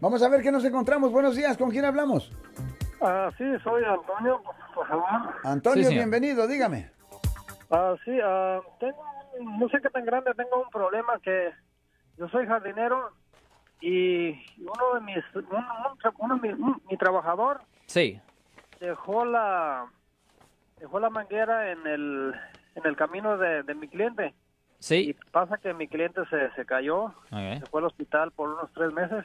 Vamos a ver qué nos encontramos. Buenos días, ¿con quién hablamos? Ah, sí, soy Antonio, por favor. Antonio, Sí, bienvenido, dígame. Ah, sí, ah, tengo, un- no sé qué tan grande, tengo un problema que yo soy jardinero y uno de mis, uno, uno de mi, trabajador Sí. dejó la, dejó la manguera en el, en el camino de, de mi cliente. Y Sí. pasa que mi cliente se, se cayó, se fue al hospital por unos tres meses.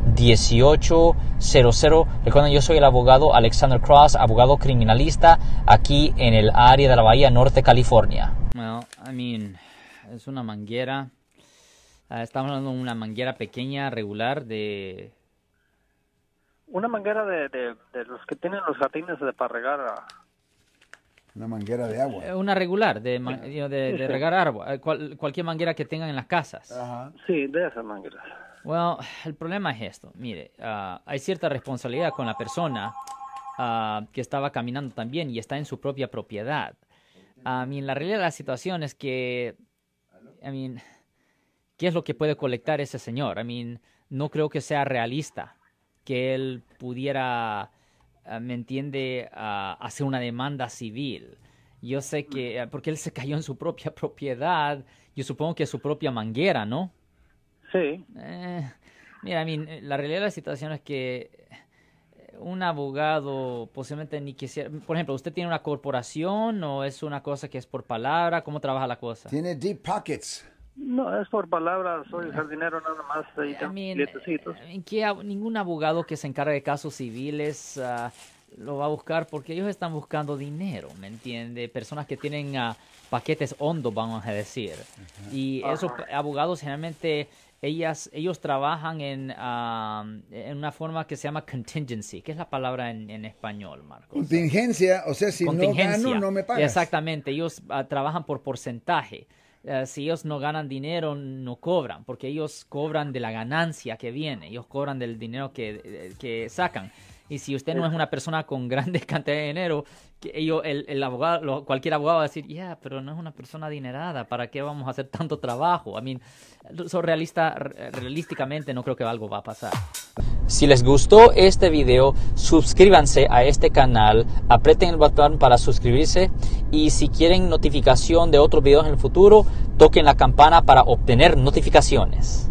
1-800-530-1800. Recuerden, yo soy el abogado Alexander Cross, abogado criminalista aquí en el área de la Bahía Norte, California. Well, I mean, es una manguera. ah, estamos hablando de una manguera pequeña, regular, de... Una manguera de, de, de los que tienen los jardines de para regar a- Una manguera de agua. eh, Una regular, de, de, de regar árbol. eh, cual- cualquier manguera que tengan en las casas. Ajá. Sí, de esas mangueras. Well, el problema es esto. Mire, ah, hay cierta responsabilidad con la persona ah, que estaba caminando también y está en su propia propiedad. I mean, la realidad de la situación es que, I mean, ¿qué es lo que puede colectar ese señor? I mean, no creo que sea realista que él pudiera, ah, ¿me entiende?, ah, hacer una demanda civil. Yo sé que, ah, porque él se cayó en su propia propiedad, yo supongo que su propia manguera, ¿no? Sí, Eh, mira, I mean, eh, la realidad de la situación es que eh, un abogado posiblemente ni quisiera... Por ejemplo, ¿usted tiene una corporación o es una cosa que es por palabra? ¿Cómo trabaja la cosa? Tiene deep pockets. no, es por palabras, soy jardinero nada más. Ahí I mean, eh, ¿qué ab- ningún abogado que se encargue de casos civiles ah, lo va a buscar porque ellos están buscando dinero, ¿me entiende? Personas que tienen ah, paquetes hondos, vamos a decir. Y esos abogados generalmente ellas, ellos trabajan en, ah, en una forma que se llama contingency. ¿Qué es la palabra en, en español, Marcos? Contingencia, o sea, si no gano, no me pagas. Exactamente, ellos ah, trabajan por porcentaje. Eh, si ellos no ganan dinero, no cobran, porque ellos cobran de la ganancia que viene, ellos cobran del dinero que, eh, que sacan. Y si usted no es una persona con grandes cantidades de dinero, que ellos, el, el abogado, lo- cualquier abogado va a decir, ya, pero no es una persona adinerada, ¿para qué vamos a hacer tanto trabajo? I mean, so realista, re- realísticamente no creo que algo va a pasar. Si les gustó este video, suscríbanse a este canal, aprieten el botón para suscribirse y si quieren notificación de otros videos en el futuro, toquen la campana para obtener notificaciones.